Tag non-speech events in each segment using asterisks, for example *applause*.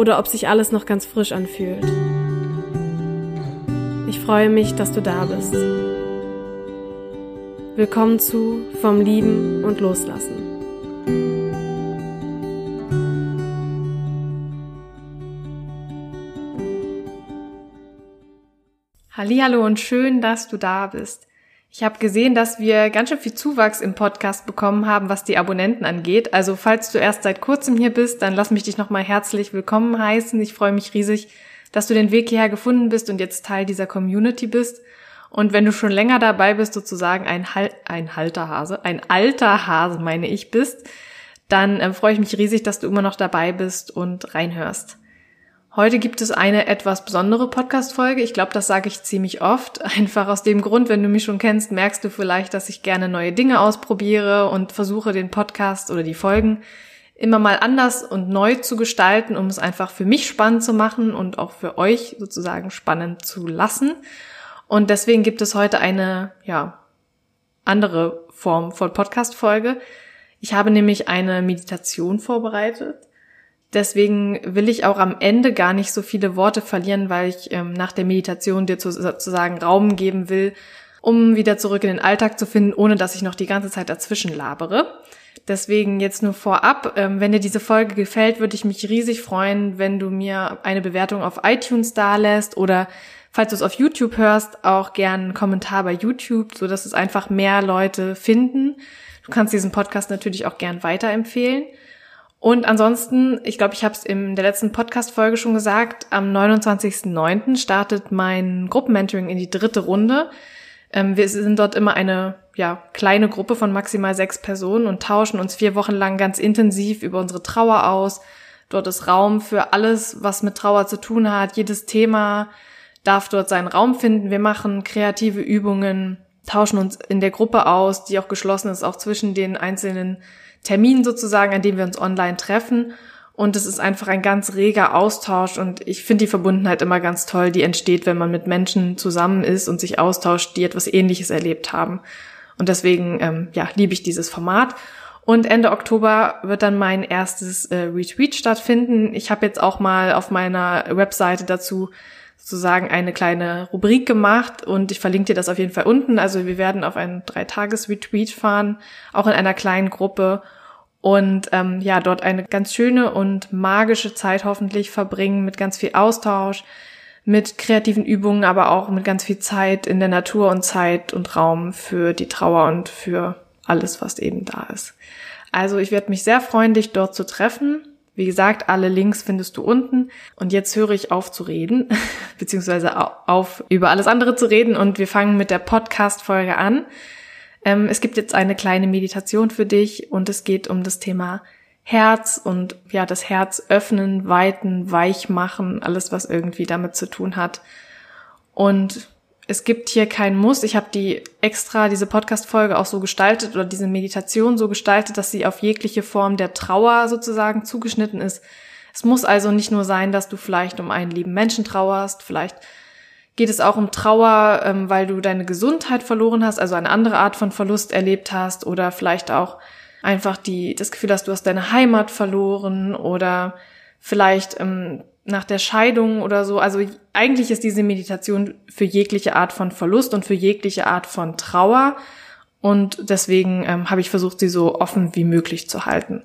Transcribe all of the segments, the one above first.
oder ob sich alles noch ganz frisch anfühlt. Ich freue mich, dass du da bist. Willkommen zu Vom Lieben und Loslassen. Hallo und schön, dass du da bist. Ich habe gesehen, dass wir ganz schön viel Zuwachs im Podcast bekommen haben, was die Abonnenten angeht. Also falls du erst seit kurzem hier bist, dann lass mich dich nochmal herzlich willkommen heißen. Ich freue mich riesig, dass du den Weg hierher gefunden bist und jetzt Teil dieser Community bist. Und wenn du schon länger dabei bist, sozusagen ein, Hal ein Halterhase, ein alter Hase, meine ich, bist, dann äh, freue ich mich riesig, dass du immer noch dabei bist und reinhörst. Heute gibt es eine etwas besondere Podcast-Folge. Ich glaube, das sage ich ziemlich oft. *laughs* Einfach aus dem Grund, wenn du mich schon kennst, merkst du vielleicht, dass ich gerne neue Dinge ausprobiere und versuche, den Podcast oder die Folgen immer mal anders und neu zu gestalten, um es einfach für mich spannend zu machen und auch für euch sozusagen spannend zu lassen. Und deswegen gibt es heute eine, ja, andere Form von Podcast-Folge. Ich habe nämlich eine Meditation vorbereitet Deswegen will ich auch am Ende gar nicht so viele Worte verlieren, weil ich ähm, nach der Meditation dir zu, sozusagen Raum geben will, um wieder zurück in den Alltag zu finden, ohne dass ich noch die ganze Zeit dazwischen labere. Deswegen jetzt nur vorab, ähm, wenn dir diese Folge gefällt, würde ich mich riesig freuen, wenn du mir eine Bewertung auf iTunes dalässt oder falls du es auf YouTube hörst, auch gern einen Kommentar bei YouTube, so dass es einfach mehr Leute finden. Du kannst diesen Podcast natürlich auch gern weiterempfehlen. Und ansonsten, ich glaube, ich habe es in der letzten Podcast-Folge schon gesagt, am 29.09. startet mein Gruppenmentoring in die dritte Runde. Ähm, wir sind dort immer eine ja, kleine Gruppe von maximal sechs Personen und tauschen uns vier Wochen lang ganz intensiv über unsere Trauer aus. Dort ist Raum für alles, was mit Trauer zu tun hat. Jedes Thema darf dort seinen Raum finden. Wir machen kreative Übungen, tauschen uns in der Gruppe aus, die auch geschlossen ist, auch zwischen den einzelnen Termin sozusagen, an dem wir uns online treffen. Und es ist einfach ein ganz reger Austausch und ich finde die Verbundenheit immer ganz toll, die entsteht, wenn man mit Menschen zusammen ist und sich austauscht, die etwas Ähnliches erlebt haben. Und deswegen, ähm, ja, liebe ich dieses Format. Und Ende Oktober wird dann mein erstes äh, Retweet stattfinden. Ich habe jetzt auch mal auf meiner Webseite dazu sozusagen eine kleine Rubrik gemacht und ich verlinke dir das auf jeden Fall unten. Also wir werden auf ein Dreitages-Retreat fahren, auch in einer kleinen Gruppe und ähm, ja, dort eine ganz schöne und magische Zeit hoffentlich verbringen mit ganz viel Austausch, mit kreativen Übungen, aber auch mit ganz viel Zeit in der Natur und Zeit und Raum für die Trauer und für alles, was eben da ist. Also ich werde mich sehr freuen, dich dort zu treffen. Wie gesagt, alle Links findest du unten. Und jetzt höre ich auf zu reden, *laughs* beziehungsweise auf über alles andere zu reden. Und wir fangen mit der Podcast-Folge an. Ähm, es gibt jetzt eine kleine Meditation für dich und es geht um das Thema Herz und ja, das Herz öffnen, weiten, weich machen, alles, was irgendwie damit zu tun hat. Und es gibt hier keinen Muss. Ich habe die extra, diese Podcast-Folge auch so gestaltet oder diese Meditation so gestaltet, dass sie auf jegliche Form der Trauer sozusagen zugeschnitten ist. Es muss also nicht nur sein, dass du vielleicht um einen lieben Menschen trauerst, vielleicht geht es auch um Trauer, ähm, weil du deine Gesundheit verloren hast, also eine andere Art von Verlust erlebt hast oder vielleicht auch einfach die, das Gefühl hast, du hast deine Heimat verloren oder vielleicht ähm, nach der Scheidung oder so. Also eigentlich ist diese Meditation für jegliche Art von Verlust und für jegliche Art von Trauer. Und deswegen ähm, habe ich versucht, sie so offen wie möglich zu halten.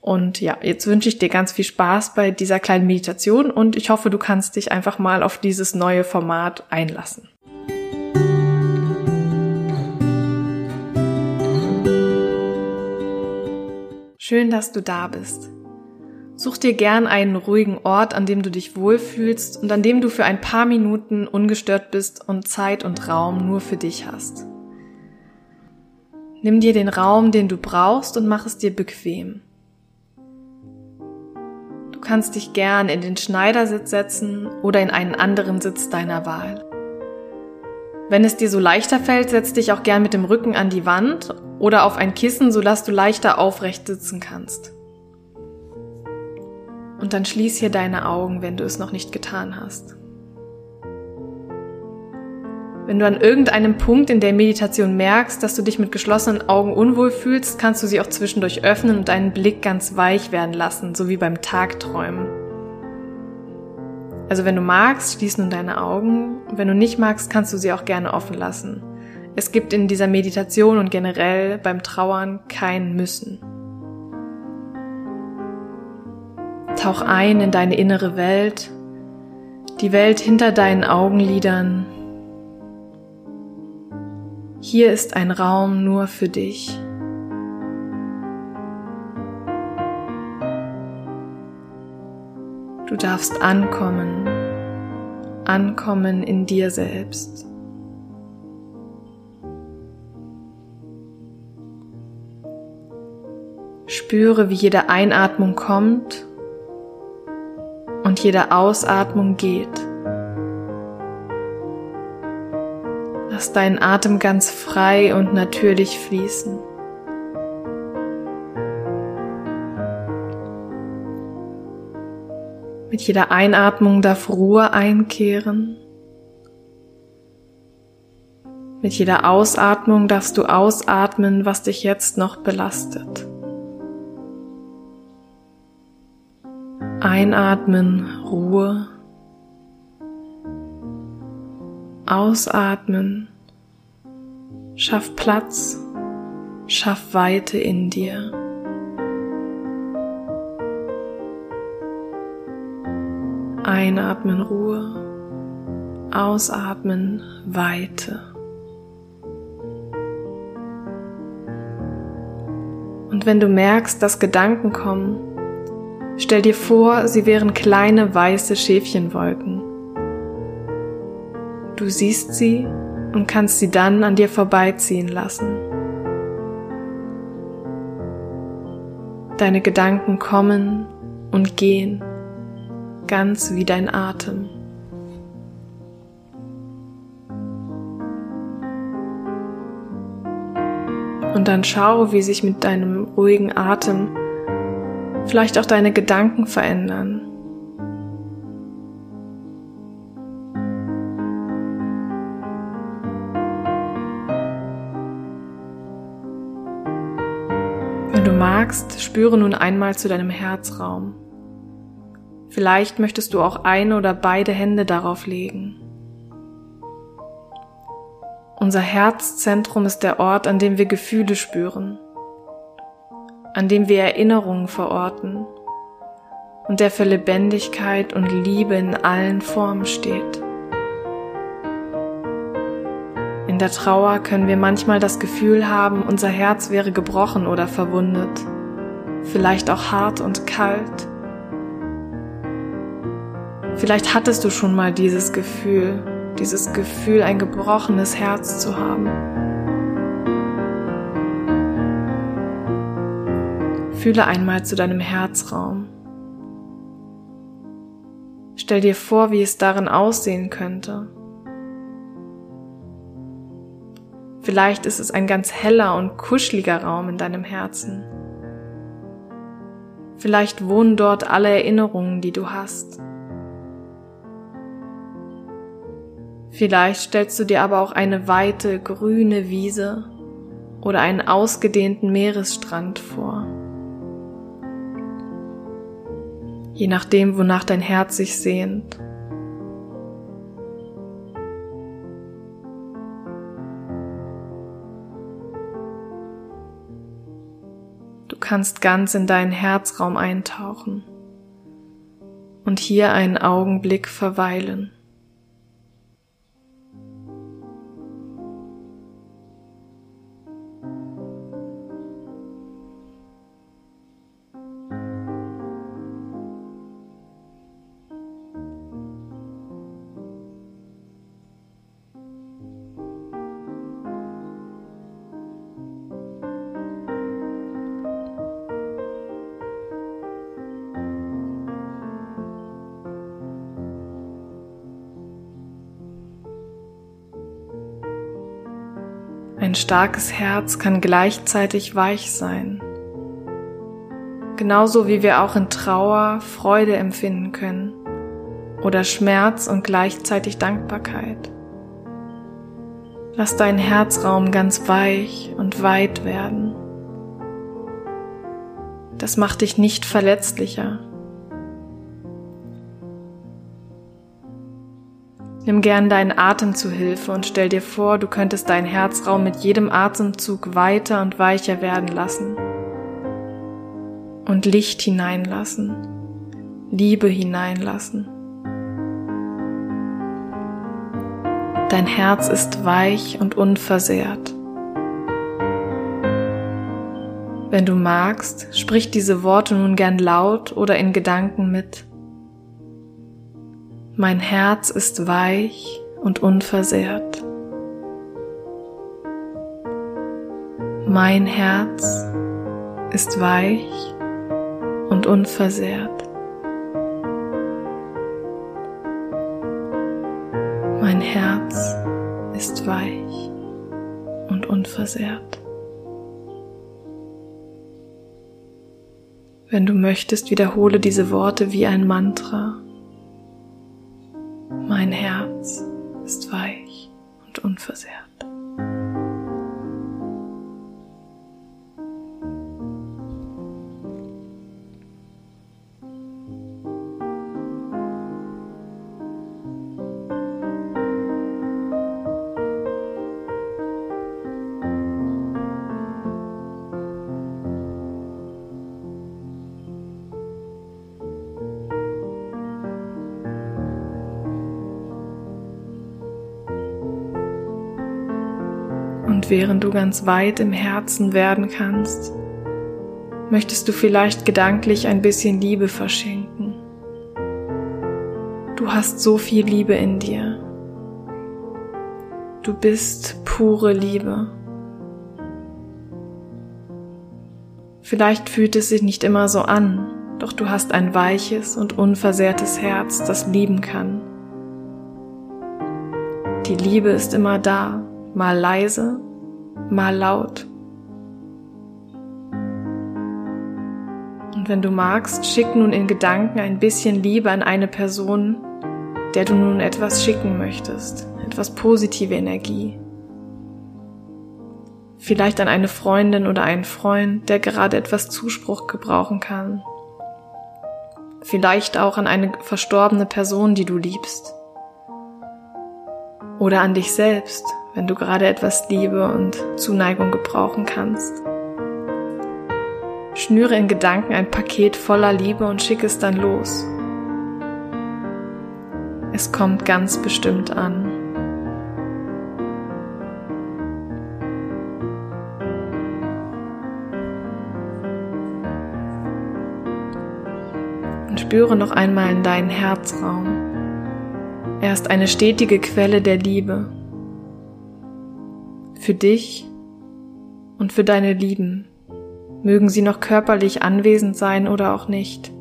Und ja, jetzt wünsche ich dir ganz viel Spaß bei dieser kleinen Meditation und ich hoffe, du kannst dich einfach mal auf dieses neue Format einlassen. Schön, dass du da bist. Such dir gern einen ruhigen Ort, an dem du dich wohlfühlst und an dem du für ein paar Minuten ungestört bist und Zeit und Raum nur für dich hast. Nimm dir den Raum, den du brauchst und mach es dir bequem. Du kannst dich gern in den Schneidersitz setzen oder in einen anderen Sitz deiner Wahl. Wenn es dir so leichter fällt, setz dich auch gern mit dem Rücken an die Wand oder auf ein Kissen, sodass du leichter aufrecht sitzen kannst. Und dann schließ hier deine Augen, wenn du es noch nicht getan hast. Wenn du an irgendeinem Punkt in der Meditation merkst, dass du dich mit geschlossenen Augen unwohl fühlst, kannst du sie auch zwischendurch öffnen und deinen Blick ganz weich werden lassen, so wie beim Tagträumen. Also wenn du magst, schließ nun deine Augen. Wenn du nicht magst, kannst du sie auch gerne offen lassen. Es gibt in dieser Meditation und generell beim Trauern kein Müssen. Tauch ein in deine innere Welt, die Welt hinter deinen Augenlidern. Hier ist ein Raum nur für dich. Du darfst ankommen, ankommen in dir selbst. Spüre, wie jede Einatmung kommt und jede Ausatmung geht. Lass deinen Atem ganz frei und natürlich fließen. Mit jeder Einatmung darf Ruhe einkehren. Mit jeder Ausatmung darfst du ausatmen, was dich jetzt noch belastet. Einatmen, Ruhe. Ausatmen, schaff Platz, schaff Weite in dir. Einatmen Ruhe, ausatmen Weite. Und wenn du merkst, dass Gedanken kommen, stell dir vor, sie wären kleine weiße Schäfchenwolken. Du siehst sie und kannst sie dann an dir vorbeiziehen lassen. Deine Gedanken kommen und gehen ganz wie dein Atem. Und dann schau, wie sich mit deinem ruhigen Atem vielleicht auch deine Gedanken verändern. Wenn du magst, spüre nun einmal zu deinem Herzraum. Vielleicht möchtest du auch eine oder beide Hände darauf legen. Unser Herzzentrum ist der Ort, an dem wir Gefühle spüren, an dem wir Erinnerungen verorten und der für Lebendigkeit und Liebe in allen Formen steht. In der Trauer können wir manchmal das Gefühl haben, unser Herz wäre gebrochen oder verwundet, vielleicht auch hart und kalt Vielleicht hattest du schon mal dieses Gefühl, dieses Gefühl, ein gebrochenes Herz zu haben. Fühle einmal zu deinem Herzraum. Stell dir vor, wie es darin aussehen könnte. Vielleicht ist es ein ganz heller und kuscheliger Raum in deinem Herzen. Vielleicht wohnen dort alle Erinnerungen, die du hast. Vielleicht stellst du dir aber auch eine weite grüne Wiese oder einen ausgedehnten Meeresstrand vor. Je nachdem, wonach dein Herz sich sehnt. Du kannst ganz in deinen Herzraum eintauchen und hier einen Augenblick verweilen. Starkes Herz kann gleichzeitig weich sein. Genauso wie wir auch in Trauer Freude empfinden können oder Schmerz und gleichzeitig Dankbarkeit. Lass deinen Herzraum ganz weich und weit werden. Das macht dich nicht verletzlicher. Nimm gern deinen Atem zu Hilfe und stell dir vor, du könntest deinen Herzraum mit jedem Atemzug weiter und weicher werden lassen. Und Licht hineinlassen, Liebe hineinlassen. Dein Herz ist weich und unversehrt. Wenn du magst, sprich diese Worte nun gern laut oder in Gedanken mit. Mein Herz ist weich und unversehrt. Mein Herz ist weich und unversehrt. Mein Herz ist weich und unversehrt. Wenn du möchtest, wiederhole diese Worte wie ein Mantra. Mein Herz Während du ganz weit im Herzen werden kannst, möchtest du vielleicht gedanklich ein bisschen Liebe verschenken. Du hast so viel Liebe in dir. Du bist pure Liebe. Vielleicht fühlt es sich nicht immer so an, doch du hast ein weiches und unversehrtes Herz, das lieben kann. Die Liebe ist immer da, mal leise, mal laut. Und wenn du magst, schick nun in Gedanken ein bisschen Liebe an eine Person, der du nun etwas schicken möchtest, etwas positive Energie. Vielleicht an eine Freundin oder einen Freund, der gerade etwas Zuspruch gebrauchen kann. Vielleicht auch an eine verstorbene Person, die du liebst. Oder an dich selbst, wenn du gerade etwas Liebe und Zuneigung gebrauchen kannst. Schnüre in Gedanken ein Paket voller Liebe und schick es dann los. Es kommt ganz bestimmt an. Und spüre noch einmal in deinen Herzraum. Er ist eine stetige Quelle der Liebe für dich und für deine Lieben, mögen sie noch körperlich anwesend sein oder auch nicht.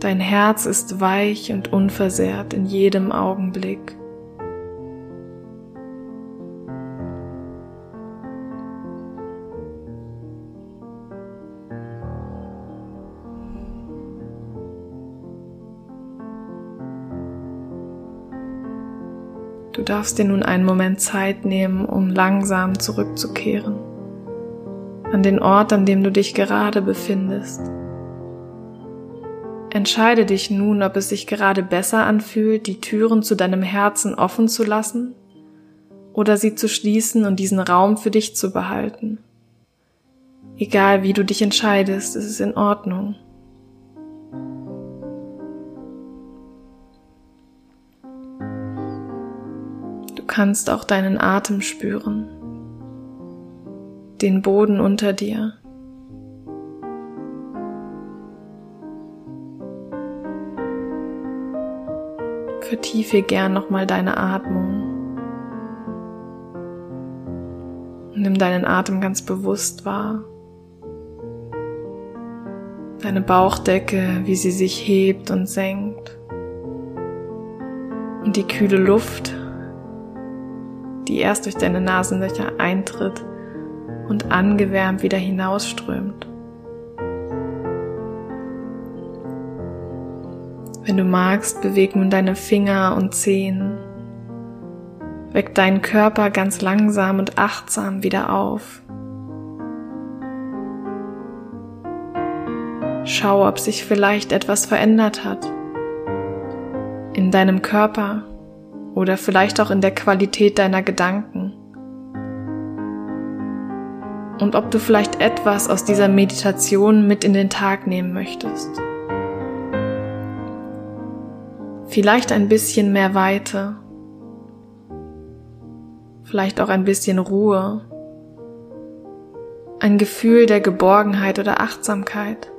Dein Herz ist weich und unversehrt in jedem Augenblick. Du darfst dir nun einen Moment Zeit nehmen, um langsam zurückzukehren. An den Ort, an dem du dich gerade befindest. Entscheide dich nun, ob es sich gerade besser anfühlt, die Türen zu deinem Herzen offen zu lassen oder sie zu schließen und diesen Raum für dich zu behalten. Egal wie du dich entscheidest, ist es in Ordnung. Kannst auch deinen Atem spüren, den Boden unter dir. Vertiefe gern nochmal deine Atmung. nimm deinen Atem ganz bewusst wahr. Deine Bauchdecke, wie sie sich hebt und senkt. Und die kühle Luft, die erst durch deine Nasenlöcher eintritt und angewärmt wieder hinausströmt. Wenn du magst, beweg nun deine Finger und Zehen. Weck deinen Körper ganz langsam und achtsam wieder auf. Schau, ob sich vielleicht etwas verändert hat. In deinem Körper oder vielleicht auch in der Qualität deiner Gedanken. Und ob du vielleicht etwas aus dieser Meditation mit in den Tag nehmen möchtest. Vielleicht ein bisschen mehr Weite. Vielleicht auch ein bisschen Ruhe. Ein Gefühl der Geborgenheit oder Achtsamkeit.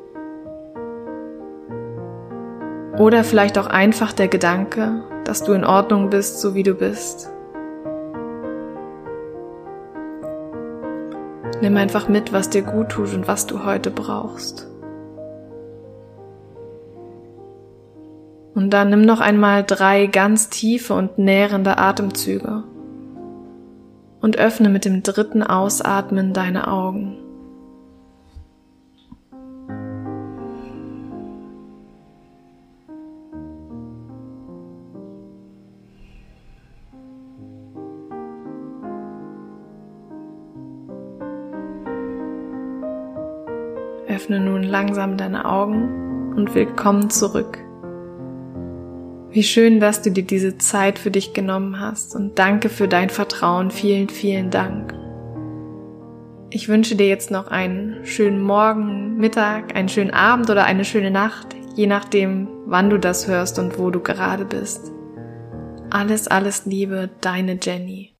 Oder vielleicht auch einfach der Gedanke, dass du in Ordnung bist, so wie du bist. Nimm einfach mit, was dir gut tut und was du heute brauchst. Und dann nimm noch einmal drei ganz tiefe und nährende Atemzüge und öffne mit dem dritten Ausatmen deine Augen. Öffne nun langsam deine Augen und willkommen zurück. Wie schön, dass du dir diese Zeit für dich genommen hast und danke für dein Vertrauen. Vielen, vielen Dank. Ich wünsche dir jetzt noch einen schönen Morgen, Mittag, einen schönen Abend oder eine schöne Nacht, je nachdem, wann du das hörst und wo du gerade bist. Alles, alles Liebe, deine Jenny.